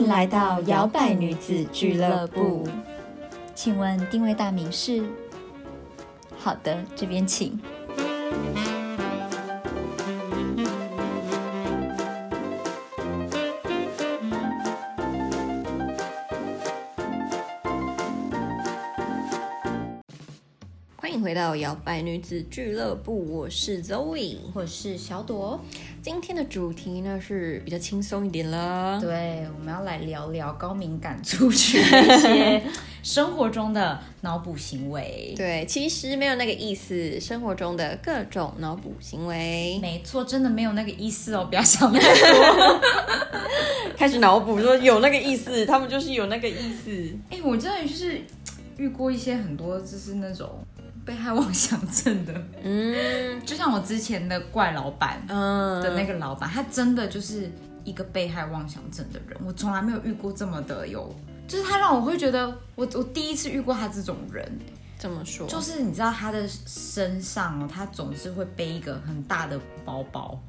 迎来到摇摆女子俱乐部。请问定位大名是？好的，这边请。欢迎回到摇摆女子俱乐部，我是 Zoe，我是小朵。今天的主题呢是比较轻松一点了，对，我们要来聊聊高敏感族群一些生活中的脑补行为。对，其实没有那个意思，生活中的各种脑补行为，没错，真的没有那个意思哦，不要想太多。开始脑补说有那个意思，他们就是有那个意思。哎，我真的就是遇过一些很多，就是那种。被害妄想症的，嗯，就像我之前的怪老板，嗯，的那个老板，他真的就是一个被害妄想症的人。我从来没有遇过这么的有，就是他让我会觉得，我我第一次遇过他这种人。怎么说？就是你知道他的身上哦，他总是会背一个很大的包包，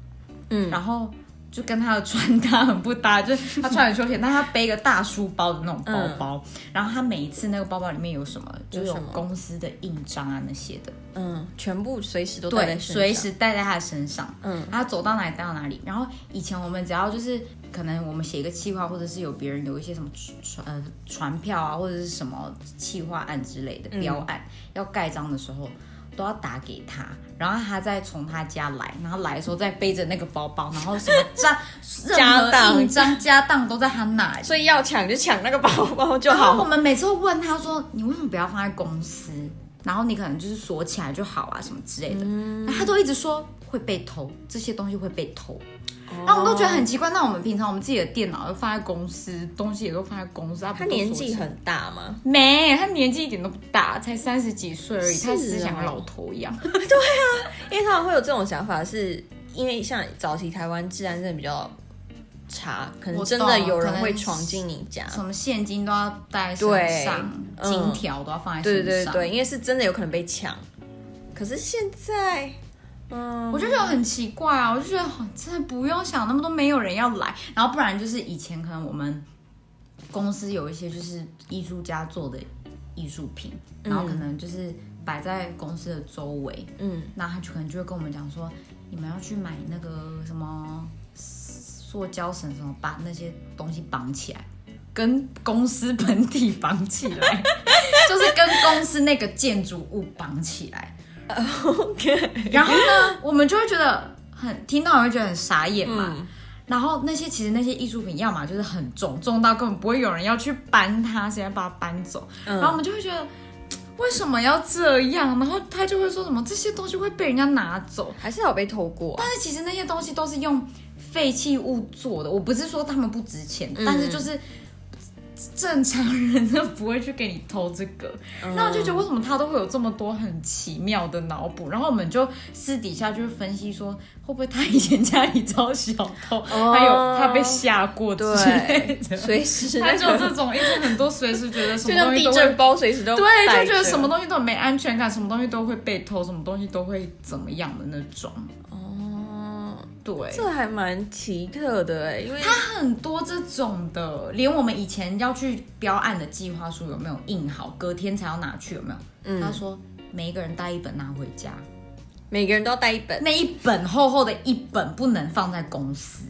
嗯，然后。就跟他的穿搭很不搭，就是他穿很休闲，但他背个大书包的那种包包，然后他每一次那个包包里面有什么，就有公司的印章啊那些的，嗯，全部随时都带在，随时带在他的身上，嗯，他走到哪里带到哪里。然后以前我们只要就是可能我们写一个企划，或者是有别人有一些什么传呃传票啊，或者是什么企划案之类的标案要盖章的时候。都要打给他，然后他再从他家来，然后来的时候再背着那个包包，然后什么家 家当印章家当都在他那，所以要抢就抢那个包包就好。我们每次都问他说：“你为什么不要放在公司？然后你可能就是锁起来就好啊，什么之类的。”嗯他都一直说会被偷，这些东西会被偷。然后我们都觉得很奇怪。那我们平常我们自己的电脑都放在公司，东西也都放在公司。他年纪很大吗？没，他年纪一点都不大，才三十几岁而已。他思想老头一样。对啊，因为他们会有这种想法，是因为像早期台湾治安真的比较差，可能真的有人会闯进你家，什么现金都要带身上，金条都要放在身上。对对对，因为是真的有可能被抢。可是现在。我就觉得很奇怪啊，我就觉得真的不用想那么多，没有人要来，然后不然就是以前可能我们公司有一些就是艺术家做的艺术品，然后可能就是摆在公司的周围，嗯，那他就可能就会跟我们讲说，你们要去买那个什么塑胶绳，什么把那些东西绑起来，跟公司本体绑起来，就是跟公司那个建筑物绑起来。OK，然后呢，我们就会觉得很听到，会觉得很傻眼嘛。然后那些其实那些艺术品，要么就是很重，重到根本不会有人要去搬它，现在把它搬走。然后我们就会觉得为什么要这样？然后他就会说什么这些东西会被人家拿走，还是有被偷过？但是其实那些东西都是用废弃物做的。我不是说他们不值钱，但是就是。正常人都不会去给你偷这个，那我就觉得为什么他都会有这么多很奇妙的脑补，然后我们就私底下就分析说，会不会他以前家里遭小偷，还有他被吓过之类的，随时他就这种一直很多随时觉得什么东西地震包随时都对，就觉得什么东西都没安全感，什么东西都会被偷，什么东西都会怎么样的那种。对，这还蛮奇特的哎，因为他很多这种的，连我们以前要去标案的计划书有没有印好，隔天才要拿去有没有？嗯，他说每一个人带一本拿回家，每个人都要带一本，那一本厚厚的一本不能放在公司。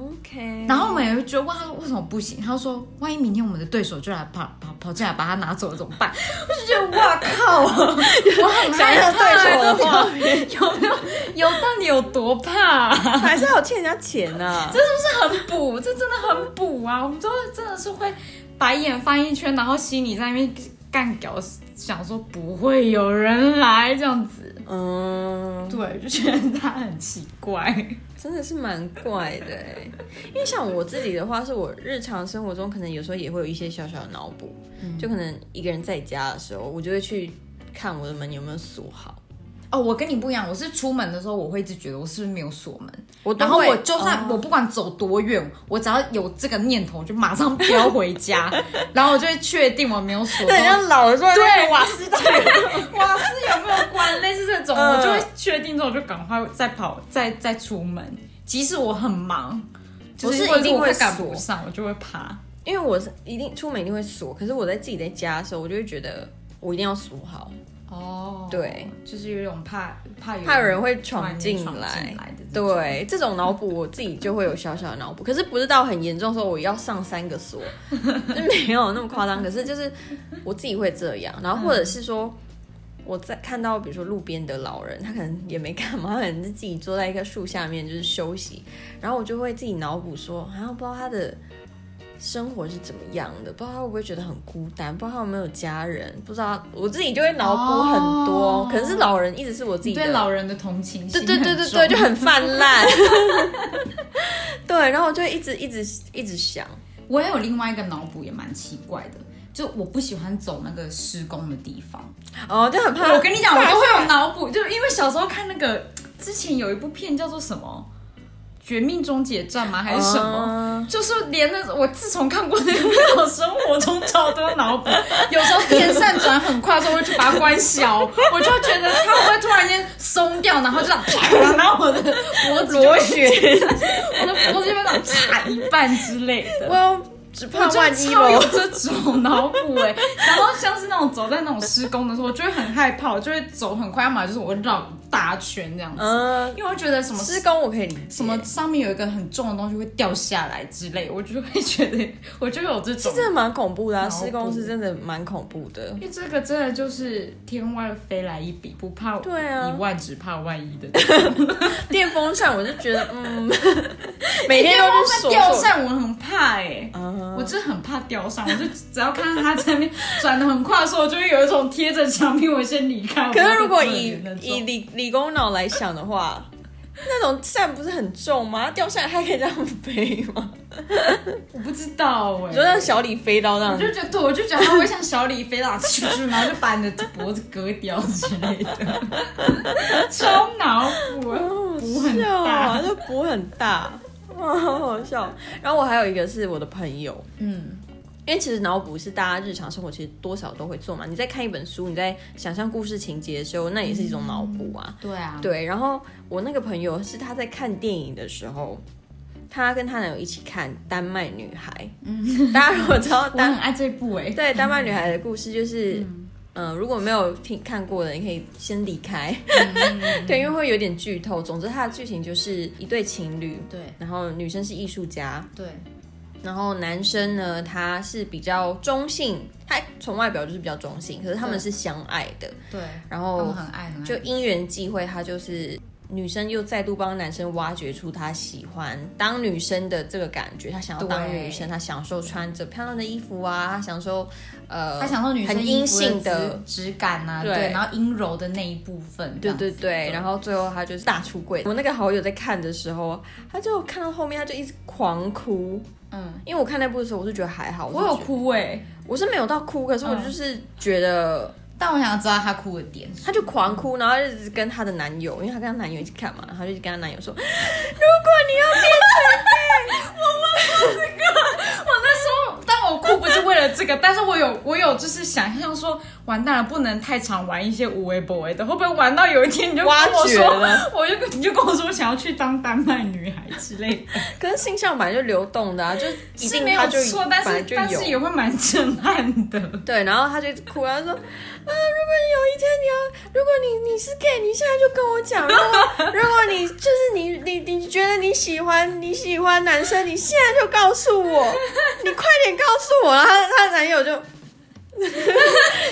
OK，然后我们也会觉得问他说为什么不行？他说万一明天我们的对手就来跑跑跑进来把他拿走了怎么办？我就觉得哇靠，我很害怕对手的话有没有有到底有多怕？还是要欠人家钱呢？这是不是很补？这真的很补啊！我们都真的是会白眼翻一圈，然后心里在那边干屌，想说不会有人来这样子。嗯，对，就觉得他很奇怪。真的是蛮怪的因为像我自己的话，是我日常生活中可能有时候也会有一些小小的脑补，就可能一个人在家的时候，我就会去看我的门有没有锁好。哦，我跟你不一样，我是出门的时候我会一直觉得我是不是没有锁门，我然后我就算我不管走多远，我只要有这个念头，就马上飙回家，然后我就会确定我没有锁。对，像老的时候，对。瓦斯对 瓦斯有没有关，类似这种，我就会确定之后就赶快再跑，再再出门，即使我很忙，我是一定会赶不上，我就会爬。因为我是一定出门一定会锁，可是我在自己在家的时候，我就会觉得我一定要锁好，哦，对，就是有一种怕怕有怕有人会闯闯进闯来。对，这种脑补我自己就会有小小的脑补，可是不是到很严重的时候我要上三个锁，就 没有那么夸张。可是就是我自己会这样，然后或者是说我在看到比如说路边的老人，他可能也没干嘛，他可能是自己坐在一棵树下面就是休息，然后我就会自己脑补说，好像不知道他的。生活是怎么样的？不知道他会不会觉得很孤单？不知道他有没有家人？不知道我自己就会脑补很多。哦可能是老人一直是我自己的对老人的同情心对对对对对，就很泛滥。对，然后我就一直一直一直想，我也有另外一个脑补，也蛮奇怪的，就我不喜欢走那个施工的地方。哦，就很怕。我跟你讲，我都会有脑补，就因为小时候看那个之前有一部片叫做什么《绝命终结站》吗？还是什么？么？就是连那我自从看过那个，我生活中超多脑补。有时候电扇转很快的时候，我会去把它关小，我就觉得它会不会突然间松掉，然后就这样啪，然后我的脖子螺旋，我的脖子就会这样啪一半之类的。我只怕万一超有。这种脑补哎，然后像是那种走在那种施工的时候，我就会很害怕，我就会走很快，要么就是我会绕大圈这样子，嗯，因为我觉得什么施工我可以理解。什么上面有一个很重的东西会掉下来之类，我就会觉得 我就有这种。真的蛮恐怖的、啊，施工是真的蛮恐怖的。因为这个真的就是天外飞来一笔，不怕对啊一万只怕万一的。电风扇我就觉得，嗯，每天都是锁锁。掉扇，我很怕哎、嗯我真的很怕吊扇，我就只要看到它在那边 转的很快的时候，我就会有一种贴着墙壁，我先离开。可是如果以以理理工脑来想的话，那种扇不是很重吗？它掉下来还可以这样飞吗？我不知道哎、你说让小李飞刀那样我就觉得，对我就觉得它会像小李飞刀出去，然后就把你的脖子割掉之类的，超脑补啊，补很大。就补很大，哇，好好笑。然后我还有一个是我的朋友，嗯，因为其实脑补是大家日常生活其实多少都会做嘛。你在看一本书，你在想象故事情节的时候，那也是一种脑补啊。对啊，对，然后我那个朋友是他在看电影的时候，她跟她男友一起看《丹麦女孩》。嗯，大家如果知道我很丹爱这部哎、对丹麦女孩的故事，就是。嗯、如果没有听看过的，你可以先离开。对，因为会有点剧透。总之，它的剧情就是一对情侣，对。然后女生是艺术家，对，然后男生呢，他是比较中性，他从外表就是比较中性，可是他们是相爱的。对，然后就因缘际会，他就是女生又再度帮男生挖掘出他喜欢当女生的这个感觉，他想要当女生，他享受穿着漂亮的衣服啊，他享受呃，他享受女生很阴性的。质质感啊，对对，然后阴柔的那一部分，对对对，然后最后他就是大出柜。我那个好友在看的时候，他就看到后面，他就一直狂哭。嗯，因为我看那部的时候，我是觉得还好，我有哭哎、我是没有到哭，可是我嗯就是觉得但我想知道她哭的点。她就狂哭，然后一直跟她的男友，因为她跟她男友一起看嘛，然后就跟她男友说：“ 如果你要变成我那时候，但我哭不是为了这个，但是我有我有就是想象说，完蛋了，不能太常玩一些无为 boy 的，会不会玩到有一天你就跟我说，我就你就跟我说想要去当丹麦女孩之类的，可是性向本来就流动的啊，就一是没有定他就错，但是但是也会蛮震撼的。对，然后他就哭，他说：“啊，如果有一天你要，如果你你是 gay，你现在就跟我讲。如 果如果你就是你你你觉得你喜欢你喜欢男生，你现在就告诉我，你快点告诉我。”然后她男友就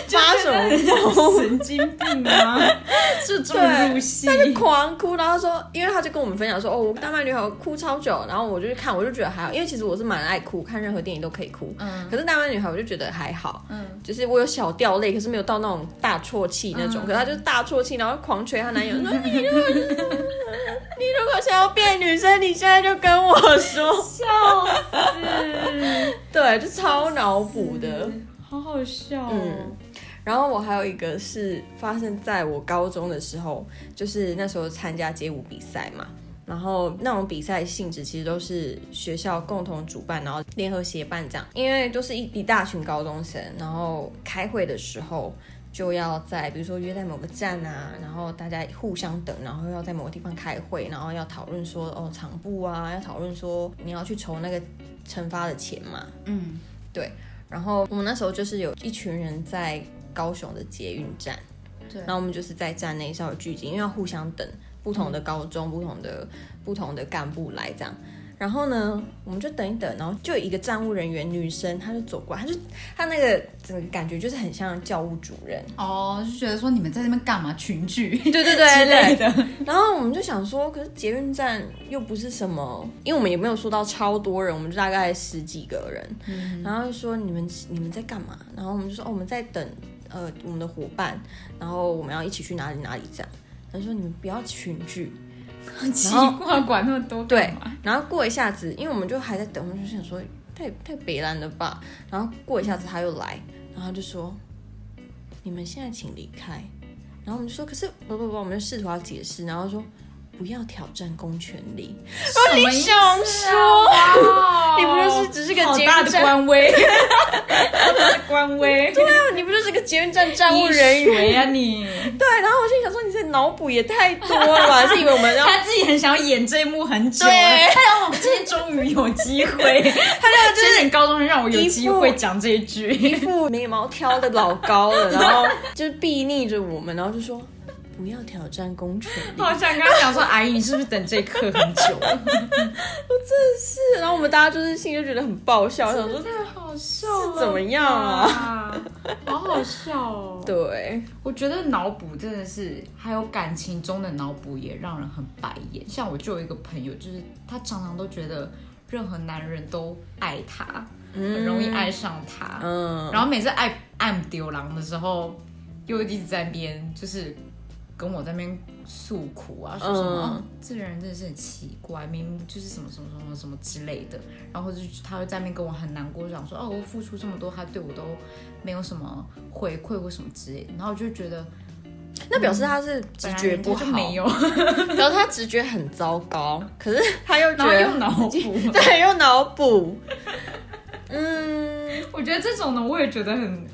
发什么疯？神经病吗？是这么入戏？他就狂哭，然后说，因为他就跟我们分享说，哦，我大麦女孩我哭超久，然后我就去看，我就觉得还好，因为其实我是蛮爱哭，看任何电影都可以哭，嗯可是大麦女孩我就觉得还好，嗯，就是我有小掉泪，可是没有到那种大啜泣那种，嗯可是她就是大啜泣，然后狂捶她男友，说 你如果你如果想要变女生，你现在就跟我说，笑死，对，就超脑补的。好好笑哦。嗯然后我还有一个是发生在我高中的时候，就是那时候参加街舞比赛嘛。然后那种比赛性质其实都是学校共同主办，然后联合协办这样。因为都是一一大群高中生，然后开会的时候就要在比如说约在某个站啊，然后大家互相等，然后要在某个地方开会，然后要讨论说哦场部啊，要讨论说你要去筹那个惩罚的钱嘛，嗯，对。然后我们那时候就是有一群人在高雄的捷运站，对然后我们就是在站内稍微聚集，因为要互相等不同的高中、不同的不同的干部来这样。然后呢，我们就等一等，然后就有一个站务人员女生，她就走过来，她就她那个整个感觉就是很像教务主任，哦，就觉得说你们在那边干嘛群聚对对对 之类对。的，然后我们就想说，可是捷运站又不是什么，因为我们也没有说到超多人，我们就大概十几个人，然后就说你们你们在干嘛？然后我们就说哦我们在等呃我们的伙伴，然后我们要一起去哪里哪里这样。他说你们不要群聚，很 奇怪，管那么多对然后过一下子，因为我们就还在等，我们就想说太太北蓝了吧。然后过一下子他又来，然后他就说你们现在请离开。然后我们就说可是不不不，我们就试图要解释，然后说不要挑战公权力。什么意思想说啊你不就是只是个好大的捷运站官威，好大的官威，对对啊，你不就是个捷运站站务人员？呀啊你？对，然后我心里想说你这脑补也太多了吧？是以为我们要他自己很想要演这一幕很久了，对他让我今天终于有机会，他就之前高中生让我有机会讲这一一句，副眉毛挑的老高了，然后就是避逆着我们，然后就说不要挑战公权力。好想刚刚讲说，阿姨你是不是等这一刻很久了？是，然后我们大家就是心里就觉得很爆笑，想说太好笑了怎么样啊？好好笑哦！对，我觉得脑补真的是，还有感情中的脑补也让人很白眼。像我就有一个朋友，就是他常常都觉得任何男人都爱他，很容易爱上他。嗯，然后每次爱爱丢狼的时候，又一直在编就是跟我在那边诉苦啊，说什么、这个人真的是很奇怪，明明就是什么什么什么什么之类的，然后就他会在那边跟我很难过，想说哦，我付出这么多，他对我都没有什么回馈或什么之类的，然后我就觉得那表示他是直觉不好，然后 他直觉很糟糕，可是 他又觉得脑补。对，又脑补。嗯，我觉得这种呢，我也觉得很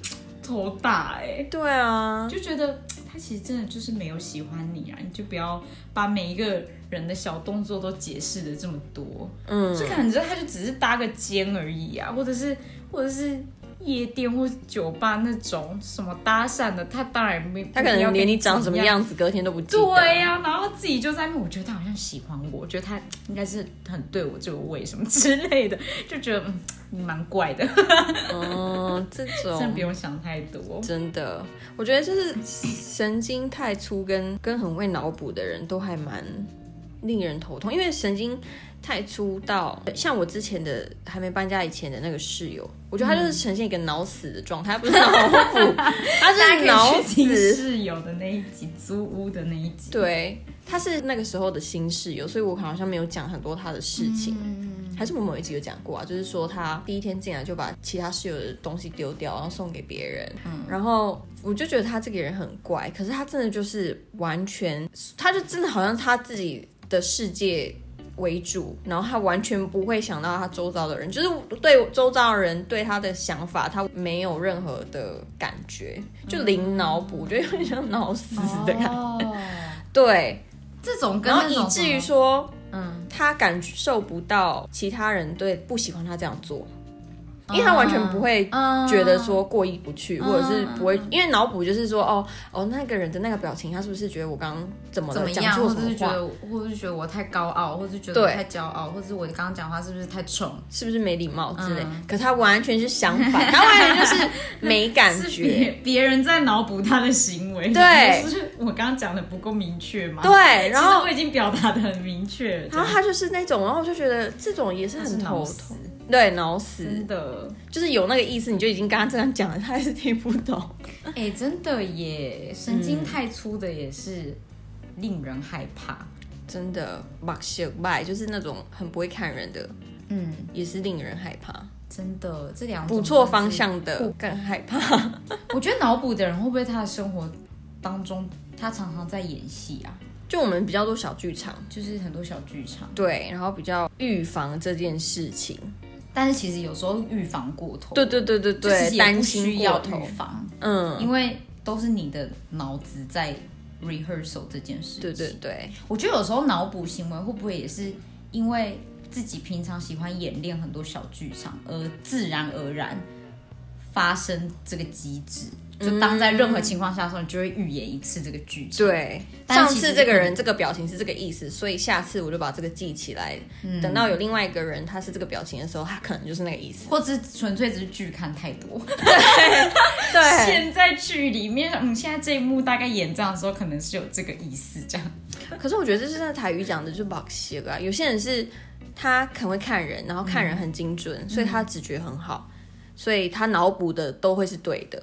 头大哎、对啊，就觉得他其实真的就是没有喜欢你啊，你就不要把每一个人的小动作都解释的这么多，嗯，就感觉他就只是搭个肩而已啊，或者是或者是夜店或酒吧那种什么搭讪的，他当然没他可能连你长什么。样子隔天都不记得。对呀、然后自己就在那边，我觉得他好像喜欢我，我觉得他应该是很对我这个胃什么之类的，就觉得嗯，你蛮怪的，嗯，这种真不用想太多。真的，我觉得就是神经太粗跟跟很会脑补的人都还蛮令人头痛，因为神经太粗到像我之前的还没搬家以前的那个室友，我觉得他就是呈现一个脑死的状态，他不是脑补，他是脑死。室友的那一集，租屋的那一集。对，他是那个时候的新室友，所以我好像没有讲很多他的事情。嗯还是我某一集有讲过啊，就是说他第一天进来就把其他室友的东西丢掉，然后送给别人。嗯然后我就觉得他这个人很怪，可是他真的就是完全，他就真的好像他自己的世界为主，然后他完全不会想到他周遭的人，就是对周遭的人对他的想法，他没有任何的感觉，就零脑补，就有点像脑死的感觉。哦，对，这种跟然后以至于，说。嗯，他感受不到其他人对不喜欢他这样做，因为他完全不会嗯觉得说过意不去，嗯。或者是不会，因为脑补就是说，哦哦，那个人的那个表情，他是不是觉得我刚刚怎么了，怎么样，讲错或者是觉得，或者是觉得我太高傲，或者是觉得我太骄傲，或者是我刚刚讲话是不是太冲？是不是没礼貌之类？嗯。可他完全是相反，他完全就是没感觉。别别人在脑补他的行为，对。就是我刚刚讲的不够明确嘛？对，然后其实我已经表达的很明确，然后他就是那种，然后我就觉得这种也是很头痛，，对，脑死，真的，就是有那个意思，你就已经跟他这样讲了，他还是听不懂。哎、真的耶，神经太粗的也是令人害怕。真的，把小拜就是那种很不会看人的，嗯，也是令人害怕。真的，这两种捕错方向的更害怕。我觉得脑补的人会不会他的生活当中，他常常在演戏啊？就我们比较多小剧场，就是很多小剧场，对，然后比较预防这件事情。但是其实有时候预防过头，对对对对对，担心需要预。防，嗯，因为都是你的脑子在 rehearsal 这件事情。对对对，我觉得有时候脑补行为会不会也是因为自己平常喜欢演练很多小剧场，而自然而然发生这个机制？就当在任何情况下的时候，你就会预演一次这个剧情。对，上次这个人这个表情是这个意思，所以下次我就把这个记起来。等到有另外一个人他是这个表情的时候，他可能就是那个意思，或者纯粹只是剧看太多。对，现在剧里面，嗯，现在这一幕大概演这样的时候，可能是有这个意思这样。可是我觉得这是在台语讲的，就把写啊。有些人是他很会看人，然后看人很精准，所以他直觉很好，所以他脑补的都会是对的。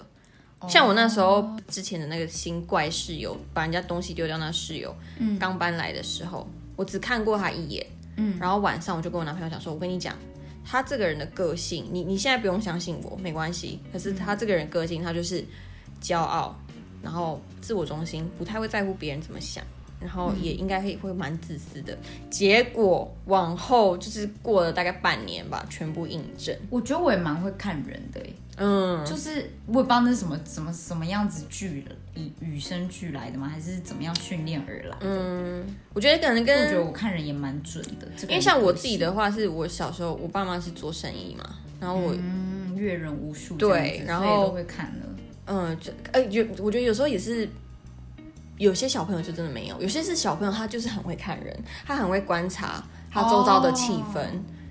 像我那时候之前的那个新怪室友，把人家东西丢掉那室友，刚搬来的时候，我只看过他一眼，嗯，然后晚上我就跟我男朋友讲说，我跟你讲，他这个人的个性，你你现在不用相信我，没关系，可是他这个人个性，他就是骄傲，然后自我中心，不太会在乎别人怎么想。然后也应该会会蛮自私的，结果往后就是过了大概半年吧，全部印证。我觉得我也蛮会看人的，嗯，就是我也不知道那是什么什么什么样子剧以与生俱来的吗？还是怎么样训练而来？嗯，我觉得可能跟我觉得我看人也蛮准的，因为像我自己的话，是我小时候我爸妈是做生意嘛，然后我嗯阅人无数，对，然后都会看了，嗯，就呃有我觉得有时候也是。有些小朋友就真的没有，有些是小朋友，他就是很会看人，他很会观察他周遭的气氛，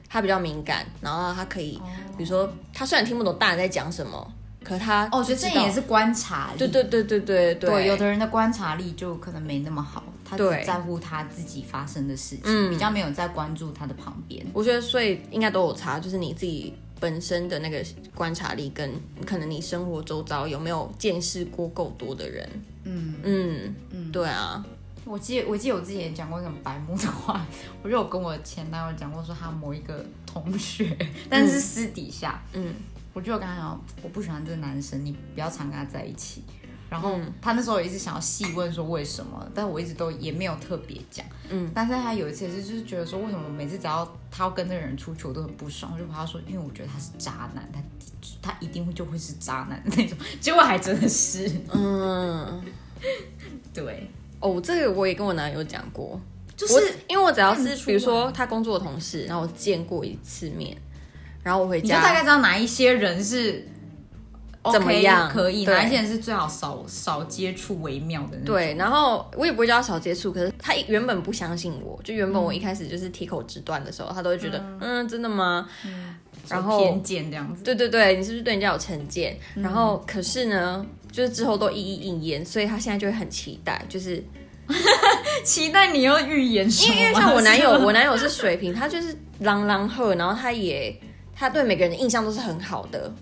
他比较敏感，然后他可以，比如说他虽然听不懂大人在讲什么，可他哦，我觉得这也是观察力，对对对对对对，有的人的观察力就可能没那么好，他只在乎他自己发生的事情，比较没有在关注他的旁边。我觉得所以应该都有差，就是你自己本身的那个观察力，跟可能你生活周遭有没有见识过够多的人。嗯嗯嗯，对啊，我记得我记得我之前讲过一个白目的话，我就有跟我前男友讲过，说他某一个同学，但是私底下，嗯，我就跟他讲，我不喜欢这个男生，你不要常跟他在一起。然后他那时候也是想要细问说为什么，但我一直都也没有特别讲，嗯，但是他有一次也是就是觉得说为什么每次只要他要跟那个人出去，我都很不爽，我就跟他说，因为我觉得他是渣男，他他一定会就会是渣男那种，结果还真的是，嗯，对，哦，这个我也跟我男友讲过，就是因为我只要是比如说他工作的同事，然后我见过一次面，然后我回家，你就大概知道哪一些人是。怎么样？可以，哪一些人是最好少少接触为妙的？对，然后我也不会叫他少接触，可是他原本不相信我，就原本我一开始就是铁口直断的时候，他都会觉得，嗯，真的吗？然后偏见这样子。对对对，你是不是对人家有成见？然后可是呢，就是之后都一一应验，所以他现在就会很期待，就是 期待你要预言什么？因为像我男友，我男友是水瓶，他就是朗朗赫，然后他也他对每个人的印象都是很好的。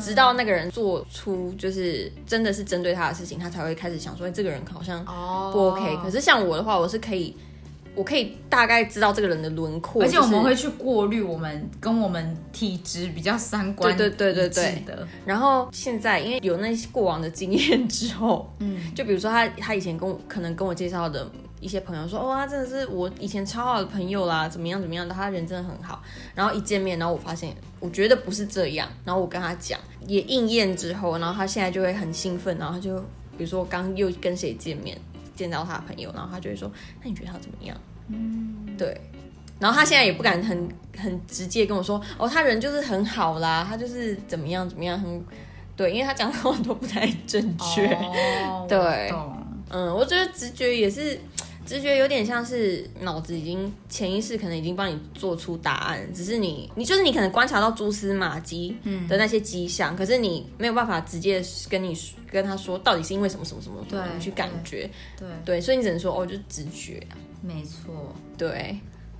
直到那个人做出就是真的是针对他的事情，他才会开始想说这个人好像不 OK。可是像我的话，我是可以，我可以大概知道这个人的轮廓，而且我们会去过滤我们跟我们体质比较三观对对对对对的。然后现在因为有那些过往的经验之后，嗯，就比如说他他以前跟我可能跟我介绍的。一些朋友说，哦，他真的是我以前超好的朋友啦，怎么样怎么样的，他人真的很好。然后一见面，然后我发现，我觉得不是这样。然后我跟他讲，也应验之后，然后他现在就会很兴奋，然后他就比如说我刚又跟谁见面，见到他的朋友，然后他就会说，那你觉得他怎么样？嗯，对。然后他现在也不敢很很直接跟我说，哦，他人就是很好啦，他就是怎么样怎么样，很对，因为他讲的话都不太正确。对，嗯，我觉得直觉也是。直觉有点像是脑子已经潜意识可能已经帮你做出答案，只是你你就是你可能观察到蛛丝马迹的那些迹象，可是你没有办法直接跟你跟他说到底是因为什么什么什么，对，去感觉，对对，所以你只能说哦，就直觉。啊，没错，对。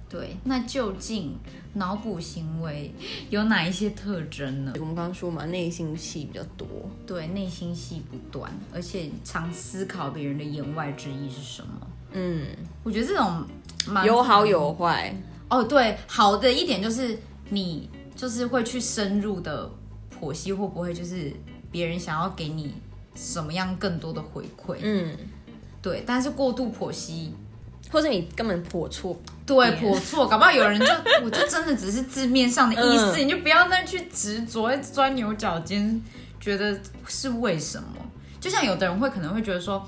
对，那究竟脑补行为有哪一些特征呢？我们刚刚说嘛，内心戏比较多，对，内心戏不断，而且常思考别人的言外之意是什么。嗯，我觉得这种有好有坏哦。对，好的一点就是你就是会去深入的剖析，会不会就是别人想要给你什么样更多的回馈？嗯，对。但是过度剖析，或者你根本剖错，对，剖错，搞不好有人就 我就真的只是字面上的意思，你就不要再去执着钻牛角尖，觉得是为什么。就像有的人会可能会觉得说，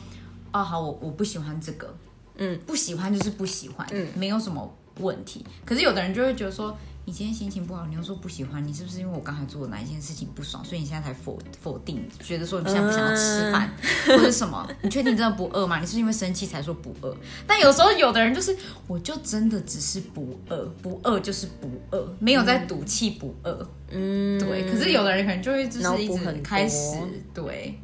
哦，好，我我不喜欢这个，嗯，不喜欢就是不喜欢，嗯没有什么问题。可是有的人就会觉得说，你今天心情不好，你又说不喜欢，你是不是因为我刚才做的哪一件事情不爽，所以你现在才否否定，觉得说你现在不想要吃饭，或者什么？你确定真的不饿吗？你是不是因为生气才说不饿？但有时候有的人就是，我就真的只是不饿，不饿就是不饿，没有在赌气不饿。嗯，对，可是有的人可能就会就是一直开始对。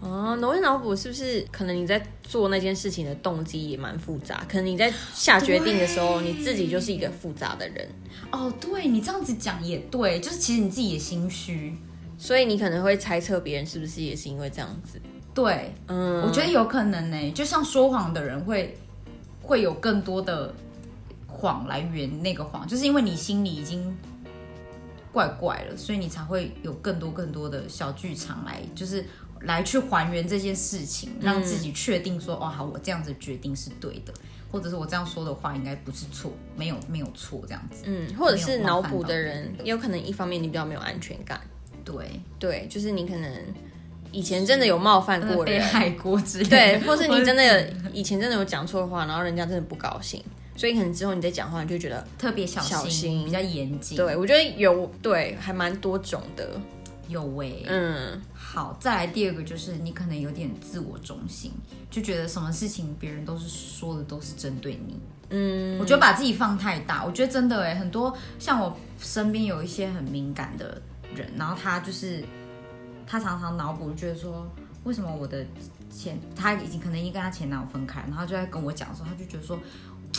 哦，挪威脑补是不是可能你在做那件事情的动机也蛮复杂？可能你在下决定的时候，你自己就是一个复杂的人，哦，对你这样子讲也对，就是其实你自己也心虚。所以你可能会猜测别人是不是也是因为这样子。对，嗯，我觉得有可能呢、就像说谎的人会会有更多的谎来圆那个谎，就是因为你心里已经怪怪了，所以你才会有更多更多的小剧场来，就是来去还原这件事情，让自己确定说，哦，好，我这样子决定是对的，或者是我这样说的话应该不是错，没有没有错这样子。嗯，或者是脑补的人，也有可能一方面你比较没有安全感，对，对，就是你可能以前真的有冒犯过人，被害过之类的，对，或是你真的有以前真的有讲错话，然后人家真的不高兴，所以可能之后你在讲话，你就觉得，特别小心，小心。比较严谨。对我觉得有对，还蛮多种的，有喂、嗯，好，再来第二个就是你可能有点自我中心，就觉得什么事情别人都是说的都是针对你。嗯，我觉得把自己放太大，我觉得真的哎，很多像我身边有一些很敏感的人，然后他就是他常常脑补，觉得说为什么我的前他已经可能已经跟他前男友分开，然后就在跟我讲的时候，他就觉得说，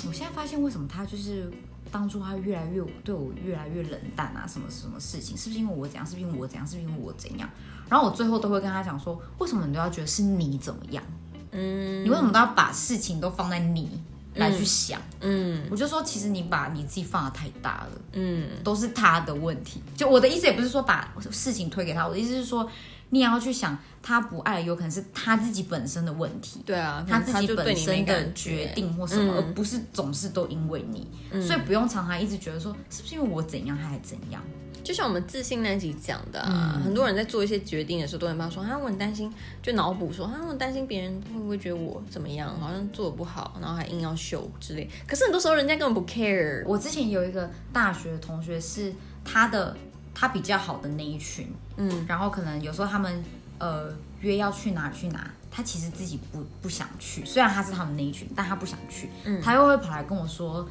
我现在发现为什么他就是当初他越来越对我越来越冷淡啊，什么什么事情，是不是因为我怎样，是不是因为我怎样，是不是因为我怎样？然后我最后都会跟他讲说，为什么你都要觉得是你怎么样？嗯，你为什么都要把事情都放在你来去想？嗯我就说，其实你把你自己放的太大了，嗯都是他的问题。就我的意思也不是说把事情推给他，我的意思是说，你也要去想，他不爱有可能是他自己本身的问题。对啊，他自己本身的决，定或什么，嗯而不是总是都因为你，所以不用常常一直觉得说是不是因为我怎样，他还怎样。就像我们自信那集讲的啊，很多人在做一些决定的时候，都会怕说，啊，我很担心，就脑补说，啊，我很担心别人会不会觉得我怎么样，好像做的不好，然后还硬要秀之类。可是很多时候人家根本不 care，我之前有一个大学同学是他的他比较好的那一群，嗯，然后可能有时候他们呃约要去哪去哪，他其实自己不不想去，虽然他是他们那一群，但他不想去，嗯他又会跑来跟我说。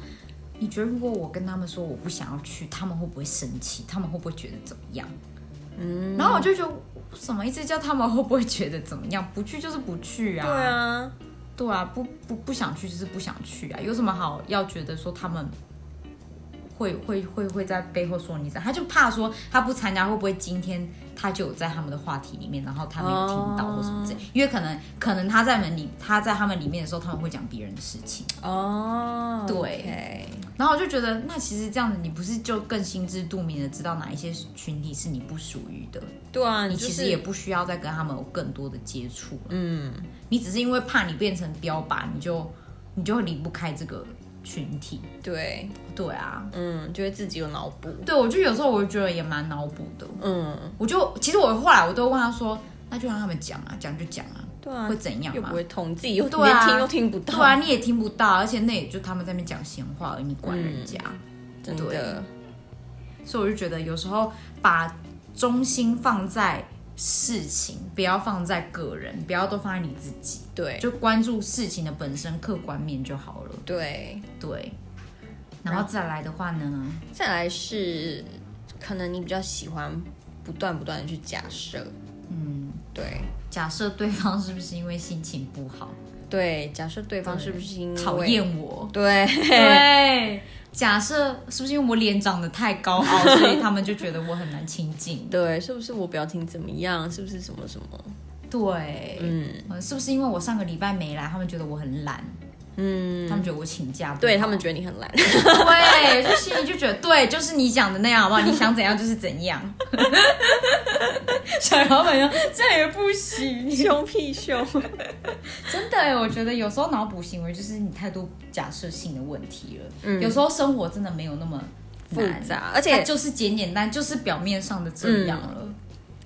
你觉得如果我跟他们说我不想要去，他们会不会生气？他们会不会觉得怎么样？嗯，然后我就觉得什么意思？叫他们会不会觉得怎么样？不去就是不去啊。对，啊，对啊，不不不想去就是不想去啊，有什么好要觉得说他们会会会会在背后说你这样？他就怕说他不参加会不会今天他就有在他们的话题里面，然后他没有听到或什么之类因为可能可能他在门里他在他们里面的时候，他们会讲别人的事情，哦，对然后我就觉得那其实这样子你不是就更心知肚明的知道哪一些群体是你不属于的，对啊，你就是你其实也不需要再跟他们有更多的接触了。嗯，你只是因为怕你变成标靶，你就你就会离不开这个群体。对，对啊，嗯，就会自己有脑补，对我就有时候我就觉得也蛮脑补的。嗯，我就其实我后来我都问他说，那就让他们讲啊，讲就讲啊，对啊会，怎样嘛又不？会痛，自己又对啊连听都听不到，对啊，你也听不到，而且那也就他们在那边讲闲话而已，你管人家。真对的，所以我就觉得有时候把中心放在事情，不要放在个人，不要都放在你自己，对。就关注事情的本身客观面就好了。对。对，然后再来的话呢，再来是，可能你比较喜欢不断不断的去假设，嗯，对。假设对方是不是因为心情不好，对，假设对方是不是因为讨？厌我？对。对，假设是不是因为我脸长得太高傲，所以他们就觉得我很难亲近？对，是不是我表情怎么样？是不是什么什么？对，嗯呃是不是因为我上个礼拜没来，他们觉得我很懒？嗯，他们觉得我请假对他们觉得你很懒，对，就心里就觉得对，就是你讲的那样，好不好？你想怎样就是怎样。小老板说这也不行，凶屁凶。真的哎，我觉得有时候脑补行为就是你太多假设性的问题了。嗯有时候生活真的没有那么复难杂而且就是简简单，就是表面上的这样了。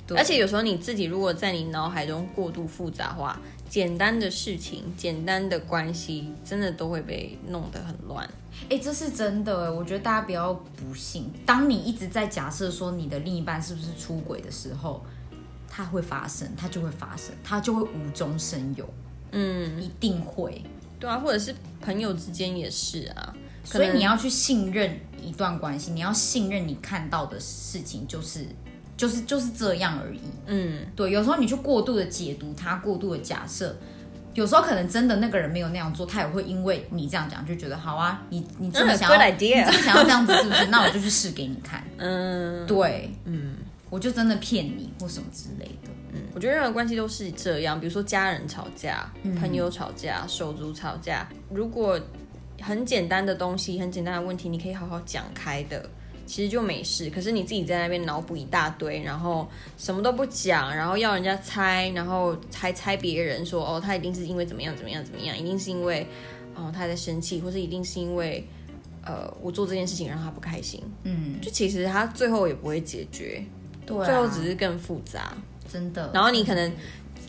对而且有时候你自己如果在你脑海中过度复杂化，简单的事情、简单的关系，真的都会被弄得很乱。哎、这是真的哎，我觉得大家不要不信。当你一直在假设说你的另一半是不是出轨的时候，它会发生，它就会发生，它就会无中生有，嗯，一定会。对啊，或者是朋友之间也是啊。所以你要去信任一段关系，你要信任你看到的事情就是就是就是这样而已。嗯，对，有时候你去过度的解读他，过度的假设，有时候可能真的那个人没有那样做，他也会因为你这样讲就觉得好啊，你你这么嗯想要这么想要这样子是不是？那我就去试给你看。嗯，对，嗯。我就真的骗你或什么之类的。嗯我觉得任何关系都是这样，比如说家人吵架、朋友吵架、手足吵架，如果很简单的东西、很简单的问题，你可以好好讲开的，其实就没事。可是你自己在那边脑补一大堆，然后什么都不讲，然后要人家猜，然后还猜别人说哦，他一定是因为怎么样怎么样怎么样，一定是因为哦他在生气，或是一定是因为呃我做这件事情让他不开心。嗯，就其实他最后也不会解决，对、啊，最后只是更复杂。真的。然后你可能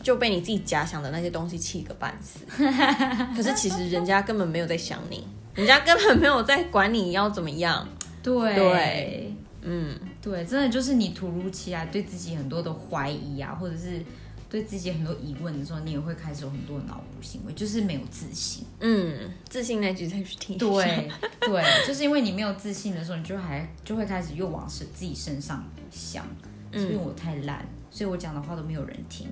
就被你自己假想的那些东西气个半死。可是其实人家根本没有在想你，人家根本没有在管你要怎么样。对对嗯，对，真的就是你突如其来对自己很多的怀疑啊，或者是对自己很多疑问的时候，你也会开始有很多脑补行为，就是没有自信。嗯，自信那句再去听。对对，就是因为你没有自信的时候，你就还就会开始又往是自己身上想，是因为我太烂，所以我讲的话都没有人听？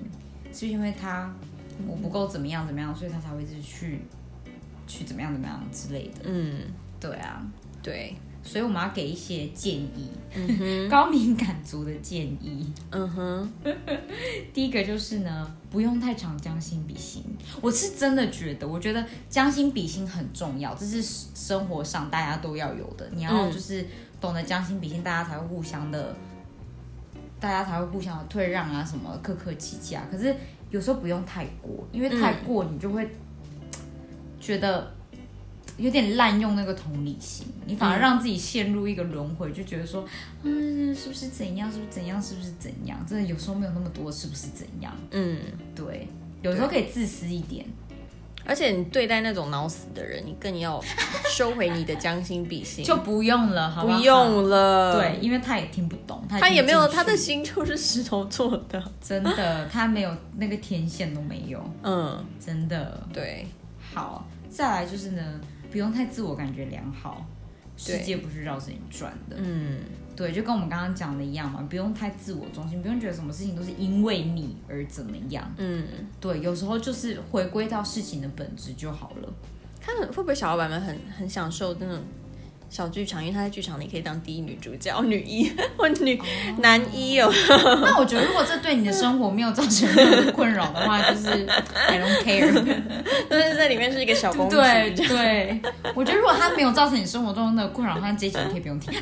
是因为他我不够怎么样怎么样，所以他才会一直去去怎么样怎么样之类的？嗯，对啊，对，所以我们要给一些建议，嗯，高敏感族的建议。嗯哼，第一个就是呢，不用太常将心比心。我是真的觉得，我觉得将心比心很重要，这是生活上大家都要有的。你要嗯就是懂得将心比心，大家才会互相的，大家才会互相的退让啊，什么客客气气啊。可是有时候不用太过，因为太过你就会觉得。有点滥用那个同理心，你反而让自己陷入一个轮回，就觉得说，嗯，是不是怎样，是不是怎样，是不是怎样？真的有时候没有那么多，是不是怎样？嗯，对，有时候可以自私一点。而且你对待那种脑死的人，你更要收回你的将心比心，就不用了，好好不用了。对，，因为他也听不懂，他他也没有，他的心就是石头做的。真的，他没有那个天线都没有，嗯，真的。对，好，再来就是呢，不用太自我感觉良好，世界不是绕着你转的。嗯，对，就跟我们刚刚讲的一样嘛，不用太自我中心，不用觉得什么事情都是因为你而怎么样。嗯。对，有时候就是回归到事情的本质就好了。看会不会小老板们很很享受那种小剧场，因为他在剧场里可以当第一女主角、女一或女、男一哦。那我觉得，如果这对你的生活没有造成任何困扰的话，就是 I don't care。但是在里面是一个小公主，对对，我觉得如果它没有造成你生活中的困扰，那这一集你可以不用听，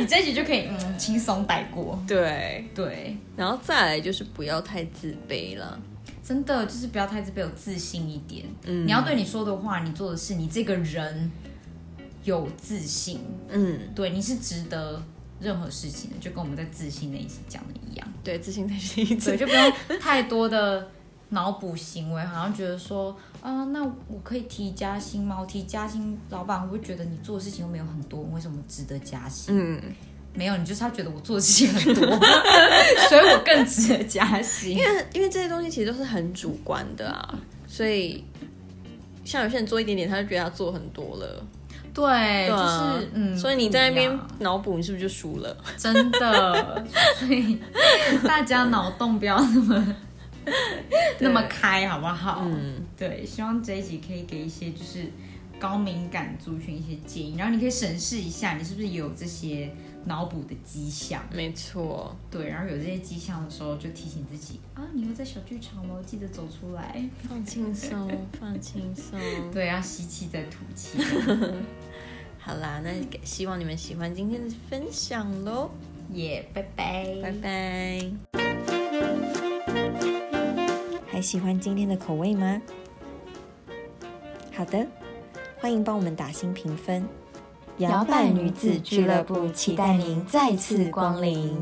你这一集就可以嗯轻松带过。对，对，然后再来就是不要太自卑了。真的就是不要太自卑，有自信一点。嗯你要对你说的话、你做的事、你这个人有自信，嗯，对，你是值得任何事情的，就跟我们在自信那一集讲的一样。对，自信才是一对，次。就不用太多的脑补行为，好像觉得说，啊、那我可以提加薪吗？我提加薪，老板会不会觉得你做的事情又没有很多，为什么值得加薪？嗯，没有，你就是他觉得我做的事情很多，所以我更值得加薪。因为因为这些东西其实都是很主观的啊，所以像有些人做一点点，他就觉得他做很多了，对，对啊就是嗯，所以你在那边脑补，你是不是就输了？真的，所以大家脑洞不要那么 那么开，好不好？嗯，对，希望这一集可以给一些就是高敏感族群一些建议，然后你可以审视一下，你是不是也有这些脑补的迹象。没错，对，然后有这些迹象的时候，就提醒自己啊，你又在小剧场了，记得走出来。放轻松，放轻松。对，要吸气再吐气。好啦，那希望你们喜欢今天的分享喽，耶、拜拜，拜拜。还喜欢今天的口味吗？好的，欢迎帮我们打新评分。摇摆女子俱乐部期待您再次光临。